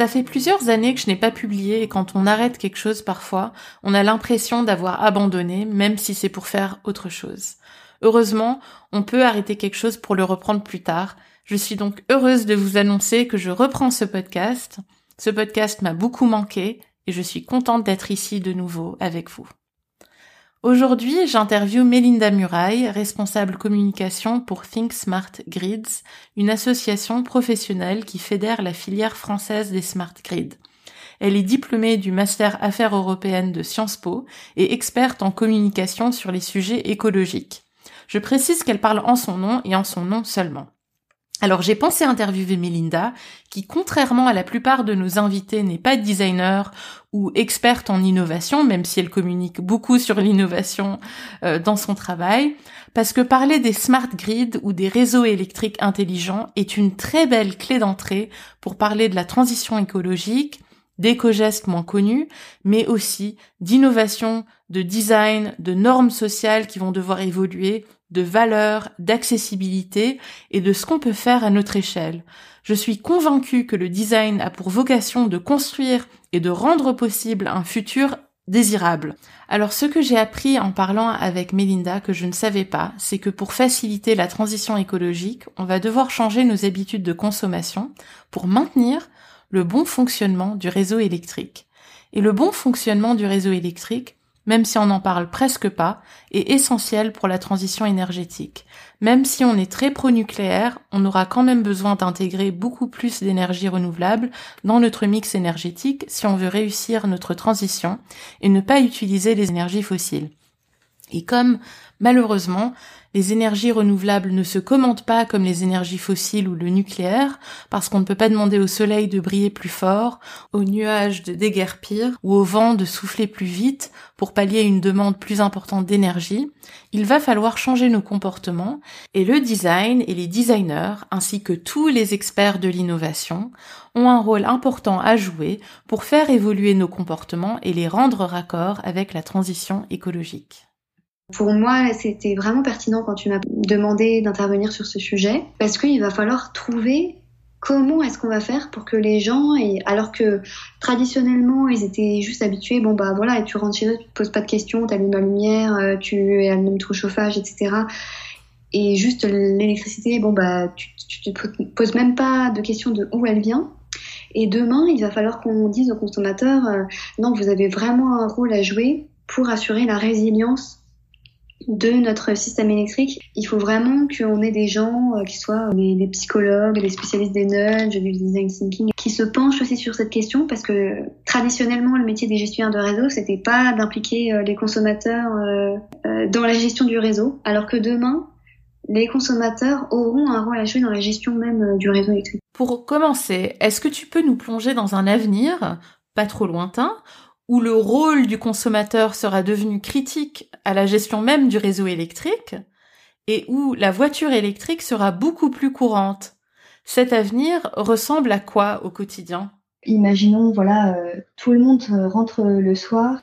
Ça fait plusieurs années que je n'ai pas publié et quand on arrête quelque chose parfois, on a l'impression d'avoir abandonné, même si c'est pour faire autre chose. Heureusement, on peut arrêter quelque chose pour le reprendre plus tard. Je suis donc heureuse de vous annoncer que je reprends ce podcast. Ce podcast m'a beaucoup manqué et je suis contente d'être ici de nouveau avec vous. Aujourd'hui, j'interviewe Mélinda Muraille, responsable communication pour Think Smart Grids, une association professionnelle qui fédère la filière française des smart grids. Elle est diplômée du Master Affaires européennes de Sciences Po et experte en communication sur les sujets écologiques. Je précise qu'elle parle en son nom et en son nom seulement. Alors j'ai pensé interviewer Melinda, qui contrairement à la plupart de nos invités n'est pas designer ou experte en innovation, même si elle communique beaucoup sur l'innovation euh, dans son travail, parce que parler des smart grids ou des réseaux électriques intelligents est une très belle clé d'entrée pour parler de la transition écologique, d'éco-gestes moins connus, mais aussi d'innovation, de design, de normes sociales qui vont devoir évoluer de valeur, d'accessibilité et de ce qu'on peut faire à notre échelle. Je suis convaincue que le design a pour vocation de construire et de rendre possible un futur désirable. Alors ce que j'ai appris en parlant avec Melinda que je ne savais pas, c'est que pour faciliter la transition écologique, on va devoir changer nos habitudes de consommation pour maintenir le bon fonctionnement du réseau électrique. Et le bon fonctionnement du réseau électrique, même si on n'en parle presque pas, est essentiel pour la transition énergétique. Même si on est très pro-nucléaire, on aura quand même besoin d'intégrer beaucoup plus d'énergie renouvelable dans notre mix énergétique si on veut réussir notre transition et ne pas utiliser les énergies fossiles. Et comme malheureusement les énergies renouvelables ne se commandent pas comme les énergies fossiles ou le nucléaire, parce qu'on ne peut pas demander au soleil de briller plus fort, aux nuages de déguerpir ou au vent de souffler plus vite pour pallier une demande plus importante d'énergie. Il va falloir changer nos comportements et le design et les designers, ainsi que tous les experts de l'innovation, ont un rôle important à jouer pour faire évoluer nos comportements et les rendre raccords avec la transition écologique. Pour moi, c'était vraiment pertinent quand tu m'as demandé d'intervenir sur ce sujet, parce qu'il va falloir trouver comment est-ce qu'on va faire pour que les gens, alors que traditionnellement ils étaient juste habitués, bon bah voilà, tu rentres chez eux, tu te poses pas de questions, tu allumes la lumière, euh, tu allumes ton chauffage, etc. Et juste l'électricité, bon bah tu, tu te poses même pas de questions de où elle vient. Et demain, il va falloir qu'on dise aux consommateurs, euh, non, vous avez vraiment un rôle à jouer pour assurer la résilience de notre système électrique. Il faut vraiment qu'on ait des gens euh, qui soient des, psychologues, des spécialistes des nudges, du design thinking, qui se penchent aussi sur cette question parce que traditionnellement, le métier des gestionnaires de réseau, c'était pas d'impliquer euh, les consommateurs euh, dans la gestion du réseau, alors que demain, les consommateurs auront un rôle à jouer dans la gestion même du réseau électrique. Pour commencer, est-ce que tu peux nous plonger dans un avenir, pas trop lointain, où le rôle du consommateur sera devenu critique à la gestion même du réseau électrique et où la voiture électrique sera beaucoup plus courante. Cet avenir ressemble à quoi au quotidien? Imaginons, voilà, euh, tout le monde rentre le soir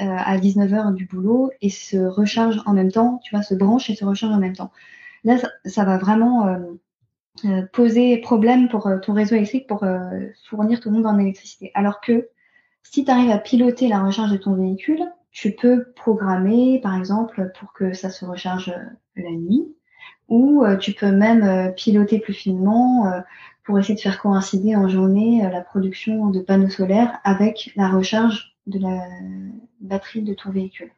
euh, à 19h du boulot et se recharge en même temps, tu vois, se branche et se recharge en même temps. Là, ça, va vraiment euh, poser problème pour ton réseau électrique pour fournir tout le monde en électricité. Alors que si tu arrives à piloter la recharge de ton véhicule, tu peux programmer, par exemple, pour que ça se recharge euh, la nuit, ou euh, tu peux même euh, piloter plus finement pour essayer de faire coïncider en journée la production de panneaux solaires avec la recharge de la batterie de ton véhicule.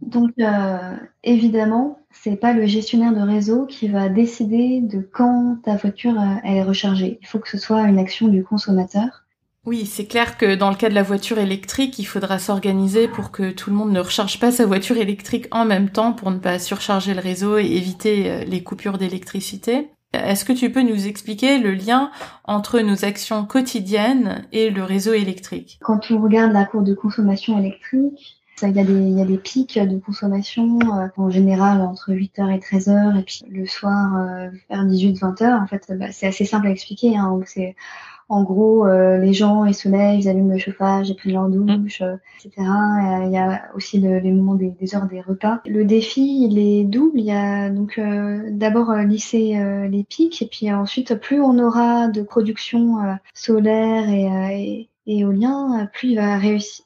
Donc euh, évidemment, c'est pas le gestionnaire de réseau qui va décider de quand ta voiture est rechargée. Il faut que ce soit une action du consommateur oui, c'est clair que dans le cas de la voiture électrique, il faudra s'organiser pour que tout le monde ne recharge pas sa voiture électrique en même temps pour ne pas surcharger le réseau et éviter euh, les coupures d'électricité. Est-ce que tu peux nous expliquer le lien entre nos actions quotidiennes et le réseau électrique? Quand on regarde la courbe de consommation électrique, il y, a des, il y a des pics de consommation euh, en général entre 8h et 13h et puis le soir euh, vers 18-20h. En fait, bah, c'est assez simple à expliquer. Hein. En gros, euh, les gens, ils se lèvent, ils allument le chauffage, ils prennent leur douche, euh, etc. Il y a aussi le, les moments des, des, heures des repas. Le défi, il est double. Il y a donc euh, d'abord lisser les pics, et puis ensuite, plus on aura de production solaire et, et et éolien, plus il va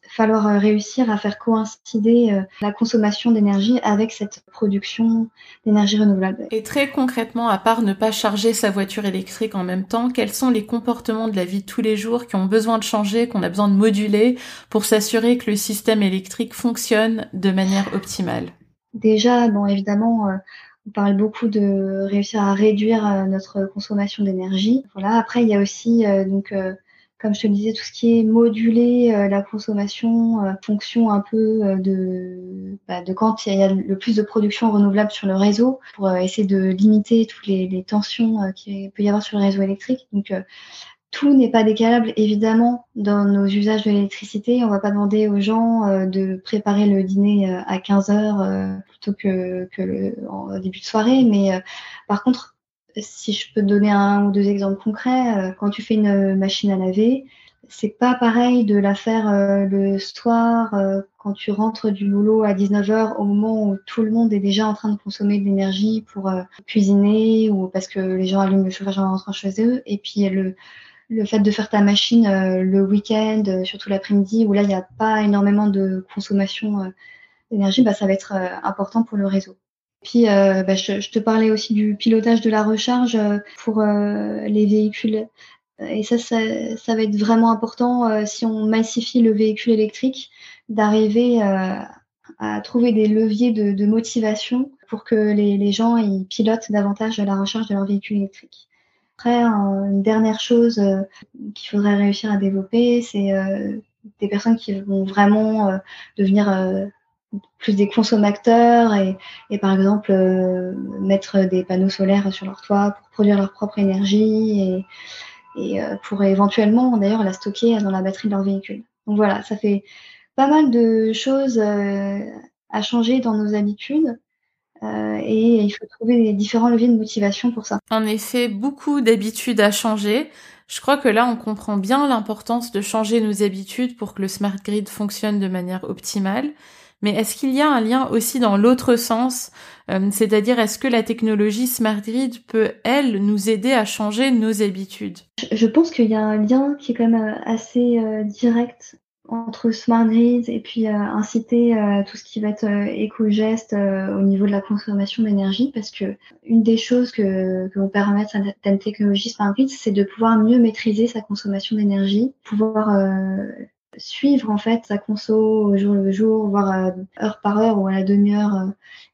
falloir réussir à faire coïncider euh, la consommation d'énergie avec cette production d'énergie renouvelable. Et très concrètement, à part ne pas charger sa voiture électrique en même temps, quels sont les comportements de la vie de tous les jours qui ont besoin de changer, qu'on a besoin de moduler pour s'assurer que le système électrique fonctionne de manière optimale? Déjà, bon, évidemment, euh, on parle beaucoup de réussir à réduire euh, notre consommation d'énergie. Voilà. Après, il y a aussi donc comme je te le disais, tout ce qui est moduler euh, la consommation, euh, fonction un peu euh, de, bah, de quand il y a le plus de production renouvelable sur le réseau, pour essayer de limiter toutes les, les tensions qu'il peut y avoir sur le réseau électrique. Donc tout n'est pas décalable, évidemment, dans nos usages de l'électricité. On va pas demander aux gens de préparer le dîner à 15 heures plutôt que, que le, en début de soirée. Mais par contre, si je peux te donner un ou deux exemples concrets, euh, quand tu fais une machine à laver, c'est pas pareil de la faire euh, le soir euh, quand tu rentres du boulot à 19h au moment où tout le monde est déjà en train de consommer de l'énergie pour cuisiner ou parce que les gens allument le chauffage en rentrant chez eux et puis le le fait de faire ta machine le week-end, surtout l'après-midi où là il n'y a pas énormément de consommation d'énergie, bah, ça va être important pour le réseau. Puis, euh, bah, je, te parlais aussi du pilotage de la recharge euh, pour euh, les véhicules. Et ça, ça, va être vraiment important si on massifie le véhicule électrique, d'arriver à trouver des leviers de, motivation pour que les, les gens ils pilotent davantage la recharge de leur véhicule électrique. Après, une dernière chose qu'il faudrait réussir à développer, c'est des personnes qui vont vraiment devenir plus des consommateurs et, par exemple euh, mettre des panneaux solaires sur leur toit pour produire leur propre énergie et, et euh, pour éventuellement d'ailleurs la stocker dans la batterie de leur véhicule. Donc voilà, ça fait pas mal de choses euh, à changer dans nos habitudes. et il faut trouver des différents leviers de motivation pour ça. En effet, beaucoup d'habitudes à changer. Je crois que là, on comprend bien l'importance de changer nos habitudes pour que le smart grid fonctionne de manière optimale. Mais est-ce qu'il y a un lien aussi dans l'autre sens euh, C'est-à-dire, est-ce que la technologie Smart Grid peut, elle, nous aider à changer nos habitudes? Je pense qu'il y a un lien qui est quand même euh, assez euh, direct entre Smart Grid et puis inciter tout ce qui va être éco-geste au niveau de la consommation d'énergie parce que une des choses que, que vont permettre certaines technologies Smart Grid, c'est de pouvoir mieux maîtriser sa consommation d'énergie, pouvoir suivre en fait sa conso au jour le jour, voire heure par heure ou à la demi-heure, euh,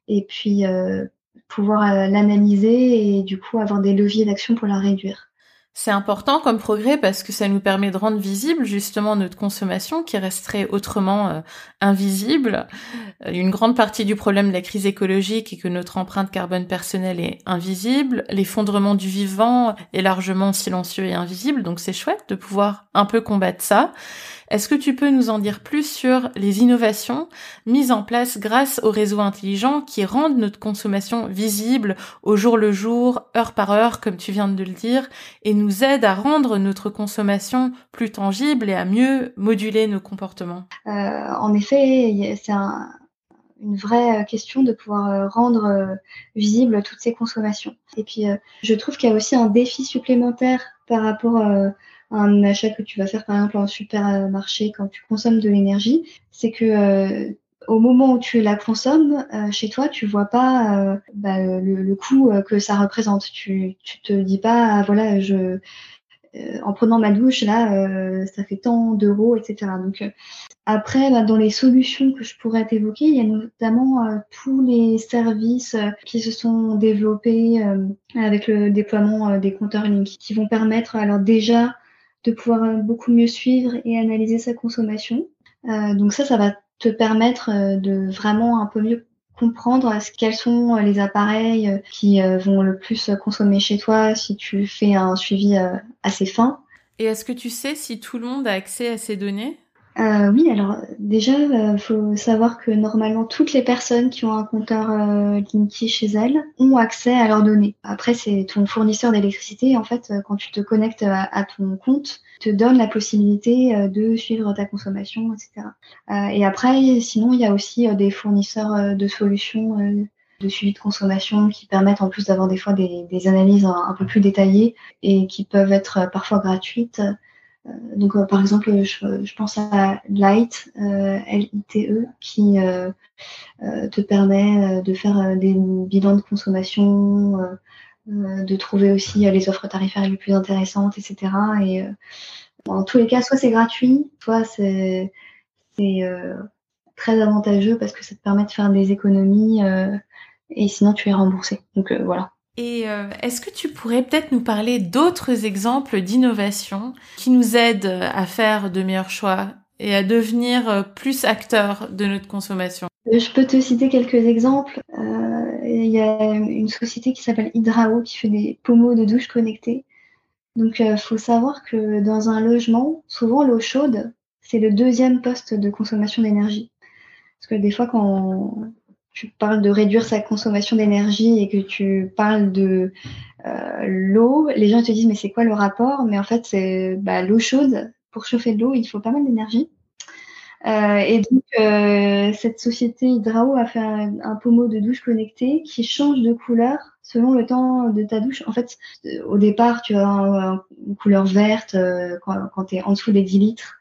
et puis euh, pouvoir euh, l'analyser et du coup avoir des leviers d'action pour la réduire. C'est important comme progrès parce que ça nous permet de rendre visible justement notre consommation qui resterait autrement invisible. Une grande partie du problème de la crise écologique est que notre empreinte carbone personnelle est invisible. L'effondrement du vivant est largement silencieux et invisible, donc c'est chouette de pouvoir un peu combattre ça. Est-ce que tu peux nous en dire plus sur les innovations mises en place grâce aux réseaux intelligents qui rendent notre consommation visible au jour le jour, heure par heure, comme tu viens de le dire, et nous aident à rendre notre consommation plus tangible et à mieux moduler nos comportements? Euh, En effet, c'est une vraie question de pouvoir euh, rendre euh, visible toutes ces consommations. Et puis, je trouve qu'il y a aussi un défi supplémentaire par rapport un achat que tu vas faire par exemple en supermarché quand tu consommes de l'énergie, c'est que euh, au moment où tu la consommes euh, chez toi, tu vois pas euh, bah, le, le, coût que ça représente. Tu, tu te dis pas ah, voilà je en prenant ma douche là ça fait tant d'euros etc. Donc après bah, dans les solutions que je pourrais t'évoquer, il y a notamment tous les services qui se sont développés avec le déploiement des compteurs uniques qui vont permettre alors déjà de pouvoir euh, beaucoup mieux suivre et analyser sa consommation. Euh, donc ça, ça va te permettre euh, de vraiment un peu mieux comprendre quels sont les appareils qui vont le plus consommer chez toi si tu fais un suivi assez fin. Et est-ce que tu sais si tout le monde a accès à ces données? Euh, oui, alors déjà, il euh, faut savoir que normalement toutes les personnes qui ont un compteur euh, Linky chez elles ont accès à leurs données. Après, c'est ton fournisseur d'électricité. En fait, euh, quand tu te connectes à, ton compte, te donne la possibilité de suivre ta consommation, etc. et après, sinon, il y a aussi des fournisseurs de solutions de suivi de consommation qui permettent en plus d'avoir des fois des, analyses un, peu plus détaillées et qui peuvent être parfois gratuites. Euh, donc, euh, par exemple, je, pense à Light, euh, L-I-T-E, qui te permet de faire des bilans de consommation, de trouver aussi les offres tarifaires les plus intéressantes, etc. Et en tous les cas, soit c'est gratuit, soit c'est très avantageux parce que ça te permet de faire des économies et sinon tu es remboursé. Donc voilà. Et euh, est-ce que tu pourrais peut-être nous parler d'autres exemples d'innovation qui nous aident à faire de meilleurs choix et à devenir euh, plus acteurs de notre consommation? Euh, Je peux te citer quelques exemples. Il y a une société qui s'appelle Hydrao qui fait des pommeaux de douche connectés. Donc il faut savoir que dans un logement, souvent l'eau chaude, c'est le deuxième poste de consommation d'énergie. Parce que des fois, quand tu parles de réduire sa consommation d'énergie et que tu parles de euh, l'eau, les gens te disent mais c'est quoi le rapport? Mais en fait, c'est bah, l'eau chaude. Pour chauffer de l'eau, il faut pas mal d'énergie. Euh, et donc, euh, cette société Hydrao a fait un, pommeau de douche connecté qui change de couleur selon le temps de ta douche. En fait, au départ, tu as une couleur verte quand, quand tu es en dessous des 10 litres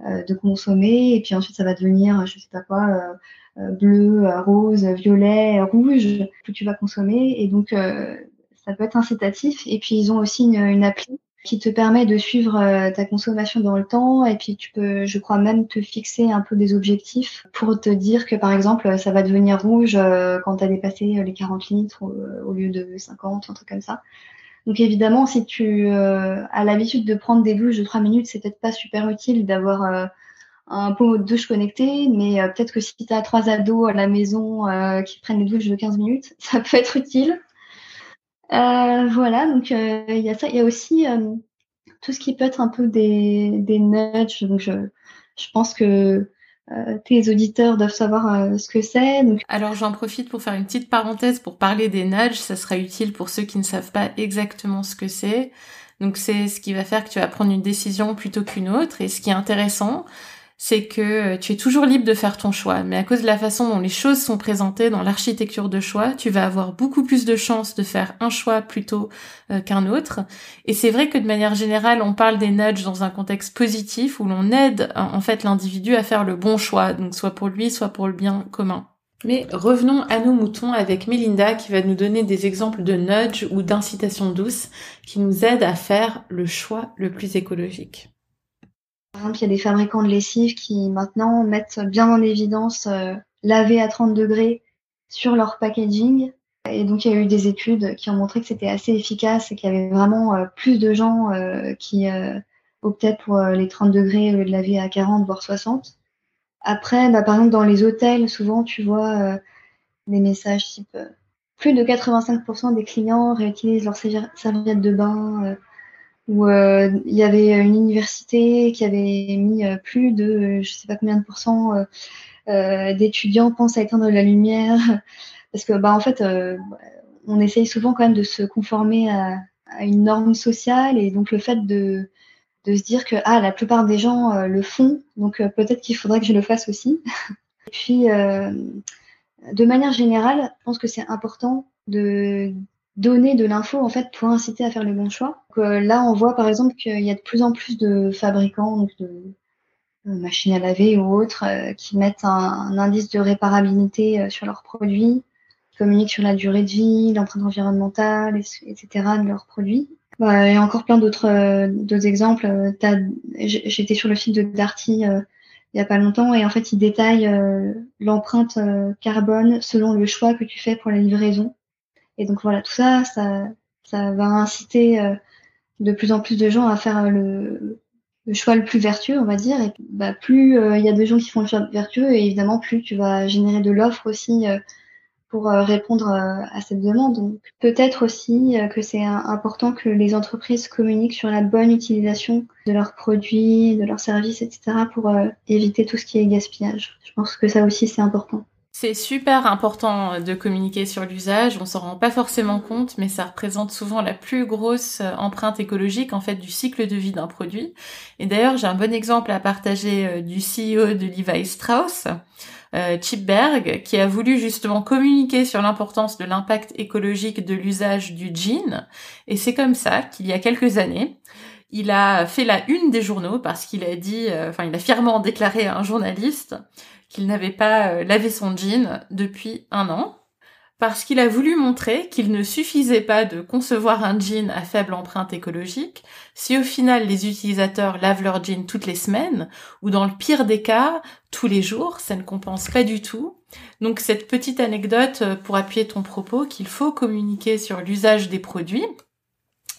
de consommer, et puis ensuite ça va devenir, je sais pas quoi, euh, bleu, euh, rose, violet, rouge que tu vas consommer. Et donc, euh, ça peut être incitatif. Et puis, ils ont aussi une, appli qui te permet de suivre ta consommation dans le temps et puis tu peux, je crois même te fixer un peu des objectifs pour te dire que par exemple ça va devenir rouge quand tu as dépassé les 40 litres au, lieu de 50, un truc comme ça. Donc évidemment, si tu as l'habitude de prendre des douches de 3 minutes, c'est peut-être pas super utile d'avoir un pot de douche connecté, mais euh, peut-être que si tu as trois ados à la maison euh, qui prennent des douches de 15 minutes, ça peut être utile. Euh, voilà, donc il y a ça. Il y a aussi tout ce qui peut être un peu des, des nudges. Donc je, je pense que tes auditeurs doivent savoir ce que c'est. Alors j'en profite pour faire une petite parenthèse pour parler des nudges. Ça sera utile pour ceux qui ne savent pas exactement ce que c'est. Donc c'est ce qui va faire que tu vas prendre une décision plutôt qu'une autre. Et ce qui est intéressant, c'est que euh, tu es toujours libre de faire ton choix, mais à cause de la façon dont les choses sont présentées dans l'architecture de choix, tu vas avoir beaucoup plus de chances de faire un choix plutôt euh, qu'un autre. Et c'est vrai que de manière générale, on parle des nudges dans un contexte positif où l'on aide en fait l'individu à faire le bon choix, donc soit pour lui, soit pour le bien commun. Mais revenons à nos moutons avec Melinda qui va nous donner des exemples de nudge ou d'incitation douce qui nous aident à faire le choix le plus écologique. Par exemple, il y a des fabricants de lessive qui maintenant mettent bien en évidence euh, laver à 30 degrés sur leur packaging. Et donc, il y a eu des études qui ont montré que c'était assez efficace et qu'il y avait vraiment euh, plus de gens euh, qui optaient pour les 30 degrés au lieu de laver à 40, voire 60. Après, bah, par exemple, dans les hôtels, souvent, tu vois des messages type plus de 85% des clients réutilisent leurs serviettes de bain où euh, il y avait une université qui avait mis euh, plus de je sais pas combien de pourcents euh, d'étudiants pensent à éteindre la lumière. Parce que bah en fait on essaye souvent quand même de se conformer à, une norme sociale et donc le fait de de se dire que ah la plupart des gens le font donc peut-être qu'il faudrait que je le fasse aussi. Et puis de manière générale je pense que c'est important de donner de l'info en fait pour inciter à faire le bon choix. Euh, là, on voit par exemple qu'il y a de plus en plus de fabricants de, machines à laver ou autres euh, qui mettent un, indice de réparabilité euh, sur leurs produits, communiquent sur la durée de vie, l'empreinte environnementale, etc. de leurs produits. Bah, il a encore plein d'autres d'autres exemples. J'étais sur le site de Darty il y a pas longtemps et en fait ils détaillent l'empreinte carbone selon le choix que tu fais pour la livraison. Et donc voilà, tout ça, ça, ça va inciter euh, de plus en plus de gens à faire le, le choix le plus vertueux, on va dire. Et bah, plus euh, il y a de gens qui font le choix vertueux, et évidemment, plus tu vas générer de l'offre aussi pour répondre à cette demande. Donc peut-être aussi que c'est important que les entreprises communiquent sur la bonne utilisation de leurs produits, de leurs services, etc. pour éviter tout ce qui est gaspillage. Je pense que ça aussi c'est important. C'est super important de communiquer sur l'usage, on s'en rend pas forcément compte, mais ça représente souvent la plus grosse empreinte écologique en fait du cycle de vie d'un produit. Et d'ailleurs, j'ai un bon exemple à partager euh, du CEO de Levi Strauss, euh, Chip Berg, qui a voulu justement communiquer sur l'importance de l'impact écologique de l'usage du jean. Et c'est comme ça qu'il y a quelques années, il a fait la une des journaux parce qu'il a dit, euh, enfin, il a fièrement déclaré à un journaliste qu'il n'avait pas euh, lavé son jean depuis un an, parce qu'il a voulu montrer qu'il ne suffisait pas de concevoir un jean à faible empreinte écologique si au final les utilisateurs lavent leur jean toutes les semaines, ou dans le pire des cas, tous les jours, ça ne compense pas du tout. Donc cette petite anecdote euh, pour appuyer ton propos qu'il faut communiquer sur l'usage des produits.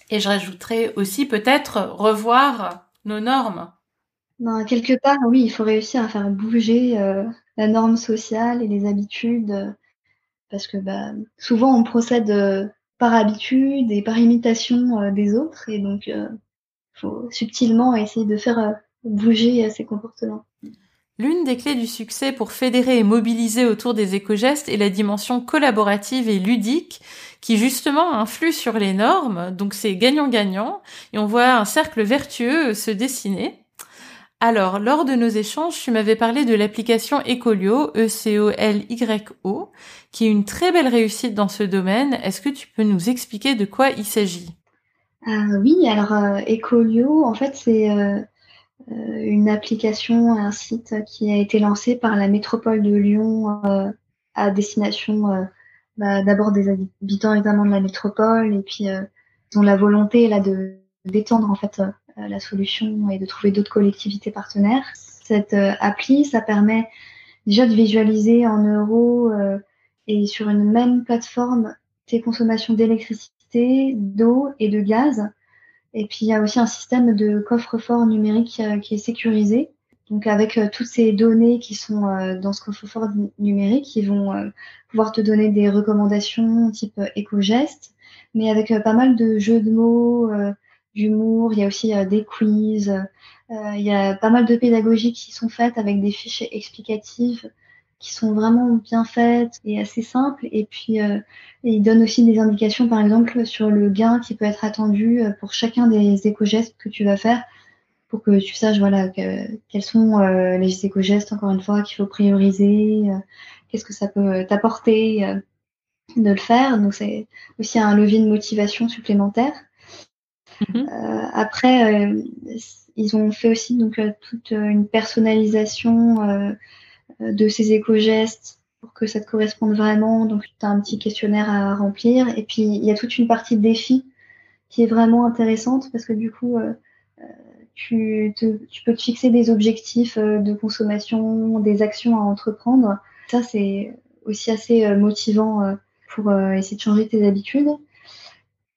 Et je rajouterai aussi peut-être revoir nos normes ben, quelque part, oui, il faut réussir à faire bouger euh, la norme sociale et les habitudes, euh, parce que bah, souvent on procède euh, par habitude et par imitation des autres, et donc il faut subtilement essayer de faire bouger ces comportements. L'une des clés du succès pour fédérer et mobiliser autour des éco-gestes est la dimension collaborative et ludique qui justement influe sur les normes, donc c'est gagnant-gagnant, et on voit un cercle vertueux se dessiner. Alors, lors de nos échanges, tu m'avais parlé de l'application Ecolio, E-C-O-L-Y-O, qui est une très belle réussite dans ce domaine. Est-ce que tu peux nous expliquer de quoi il s'agit? Euh, Oui, alors euh, Ecolio, en fait, c'est euh, une application, un site qui a été lancé par la métropole de Lyon à destination bah, d'abord des habitants évidemment de la métropole et puis dont la volonté là de d'étendre en fait euh, la solution et de trouver d'autres collectivités partenaires. Cette euh, appli, ça permet déjà de visualiser en euros euh, et sur une même plateforme tes consommations d'électricité, d'eau et de gaz. Et puis il y a aussi un système de coffre-fort numérique qui est sécurisé. Donc avec toutes ces données qui sont dans ce coffre-fort numérique, ils vont pouvoir te donner des recommandations type éco-gestes, mais avec pas mal de jeux de mots, d'humour, il y a aussi euh, des quiz, euh, il y a pas mal de pédagogies qui sont faites avec des fiches explicatives qui sont vraiment bien faites et assez simples. Et puis, euh, il donne aussi des indications, par exemple, sur le gain qui peut être attendu pour chacun des éco-gestes que tu vas faire pour que tu saches voilà quels sont les éco-gestes encore une fois qu'il faut prioriser, qu'est-ce que ça peut t'apporter de le faire. Donc c'est aussi un levier de motivation supplémentaire. Mhm. Euh, après, euh, ils ont fait aussi donc euh, toute une personnalisation de ces éco-gestes pour que ça te corresponde vraiment. Donc, tu as un petit questionnaire à remplir. Et puis, il y a toute une partie de défi qui est vraiment intéressante parce que du coup, tu, tu, peux te fixer des objectifs de consommation, des actions à entreprendre. Ça, c'est aussi assez motivant pour essayer de changer tes habitudes.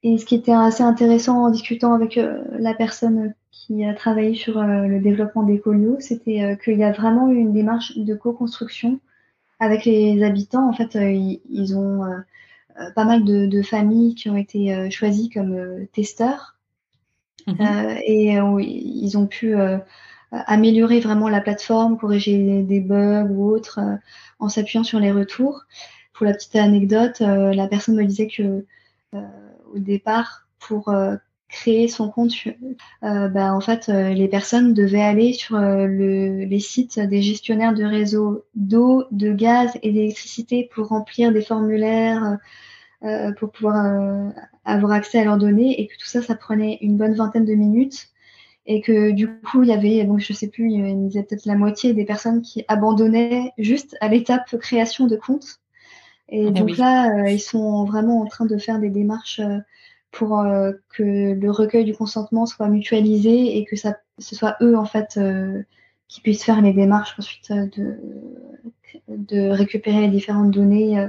Et ce qui était assez intéressant en discutant avec euh, la personne qui a travaillé sur euh, le développement des c'était euh, qu'il y a vraiment eu une démarche de co-construction avec les habitants. En fait, ils, ont pas mal de, familles qui ont été choisies comme testeurs. Mhm. et ils ont pu améliorer vraiment la plateforme, corriger des bugs ou autres en s'appuyant sur les retours. Pour la petite anecdote, la personne me disait que au départ pour euh, créer son compte, euh, bah, en fait, euh, les personnes devaient aller sur le, les sites des gestionnaires de réseaux d'eau, de gaz et d'électricité pour remplir des formulaires, pour pouvoir avoir accès à leurs données, et que tout ça, ça prenait une bonne vingtaine de minutes. Et que du coup, il y avait, donc je sais plus, il y avait peut-être la moitié des personnes qui abandonnaient juste à l'étape création de compte. Et eh donc là, euh, ils sont vraiment en train de faire des démarches euh, pour euh, que le recueil du consentement soit mutualisé et que ça, ce soit eux en fait qui puissent faire les démarches ensuite de, de récupérer les différentes données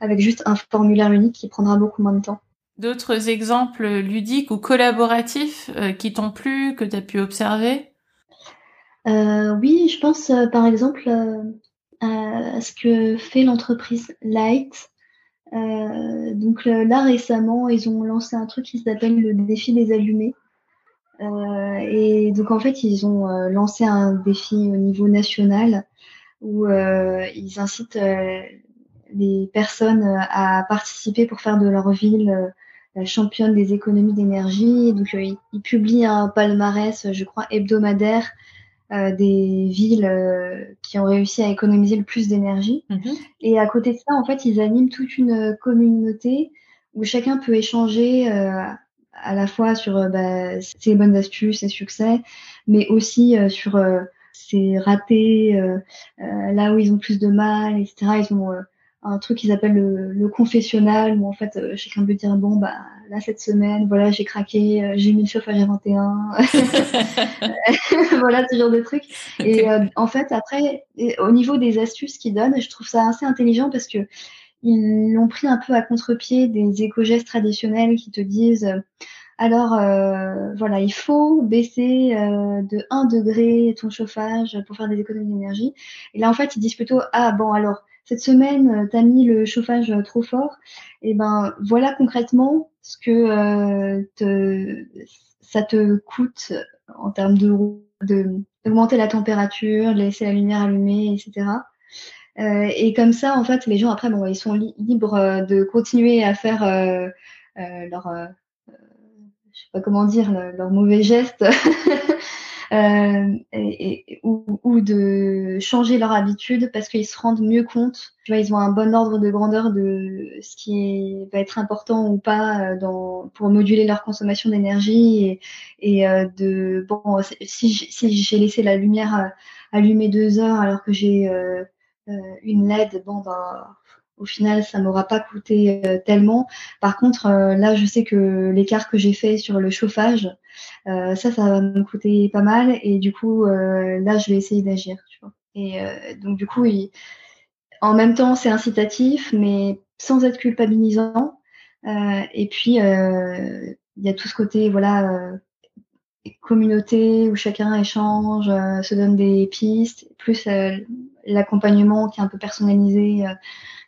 avec juste un formulaire unique qui prendra beaucoup moins de temps. D'autres exemples ludiques ou collaboratifs qui t'ont plu, que tu as pu observer? Oui, je pense par exemple à ce que fait l'entreprise Light, donc là récemment, ils ont lancé un truc qui s'appelle le défi des allumés. et donc en fait, ils ont lancé un défi au niveau national où ils incitent les personnes à participer pour faire de leur ville la championne des économies d'énergie. Donc, euh, il, publie un palmarès, je crois, hebdomadaire euh, des villes euh, qui ont réussi à économiser le plus d'énergie. Mhm. Et à côté de ça, en fait, ils animent toute une communauté où chacun peut échanger à la fois sur bah, ses bonnes astuces, ses succès, mais aussi sur ses ratés, là où ils ont plus de mal, etc. Ils ont un truc qu'ils appellent le, le, confessionnal où en fait euh, chacun peut dire bon bah là cette semaine voilà j'ai craqué euh, j'ai mis le chauffage à 21 voilà ce genre de trucs et euh, en fait après au niveau des astuces qu'ils donnent je trouve ça assez intelligent parce que ils l'ont pris un peu à contre-pied des éco-gestes traditionnels qui te disent alors voilà, il faut baisser de 1 degré ton chauffage pour faire des économies d'énergie. Et là, en fait, ils disent plutôt, ah bon, alors, cette semaine, euh, tu as mis le chauffage euh, trop fort, et ben voilà concrètement ce que euh, te, ça te coûte en termes de d'augmenter la température, laisser la lumière allumée, etc. Euh, et comme ça, en fait, les gens après, bon, ils sont libres de continuer à faire euh, leur, je sais pas comment dire, leur mauvais geste euh, et, ou, de changer leur habitude parce qu'ils se rendent mieux compte. Tu vois, ils ont un bon ordre de grandeur de ce qui va être important ou pas euh, dans, pour moduler leur consommation d'énergie et, et euh, de bon si, si j'ai laissé la lumière allumée deux heures alors que j'ai une LED, bon ben au final, ça m'aura pas coûté euh, tellement. Par contre, euh, là, je sais que l'écart que j'ai fait sur le chauffage, euh, ça, ça va me coûter pas mal. Et du coup, là, je vais essayer d'agir. Et donc, du coup, en même temps, c'est incitatif, mais sans être culpabilisant. et puis, il y a tout ce côté, voilà, communauté où chacun échange, se donne des pistes, plus l'accompagnement qui est un peu personnalisé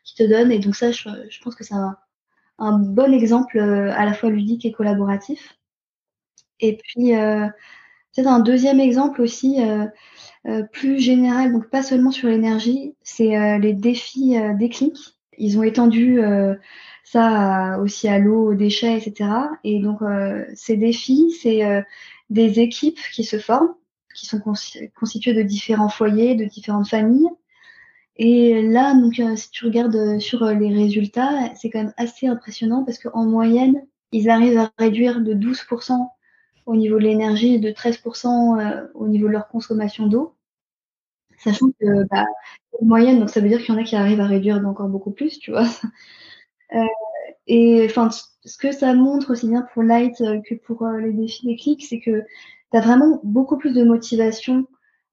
qui te donne. Et donc ça, je, pense que c'est un, bon exemple euh, à la fois ludique et collaboratif. Et puis, euh, peut-être un deuxième exemple aussi euh, plus général, donc pas seulement sur l'énergie, c'est les défis déclic. Ils ont étendu ça aussi à l'eau, aux déchets, etc. Et donc, ces défis, c'est des équipes qui se forment, qui sont constituées de différents foyers, de différentes familles, et là, donc, euh, si tu regardes euh, sur euh, les résultats, c'est quand même assez impressionnant parce qu'en moyenne, ils arrivent à réduire de 12% au niveau de l'énergie de 13% au niveau de leur consommation d'eau. Sachant que, bah, en moyenne, donc ça veut dire qu'il y en a qui arrivent à réduire d'encore beaucoup plus, tu vois. et enfin, ce que ça montre aussi bien pour Light que pour les défis des clics, c'est que tu as vraiment beaucoup plus de motivation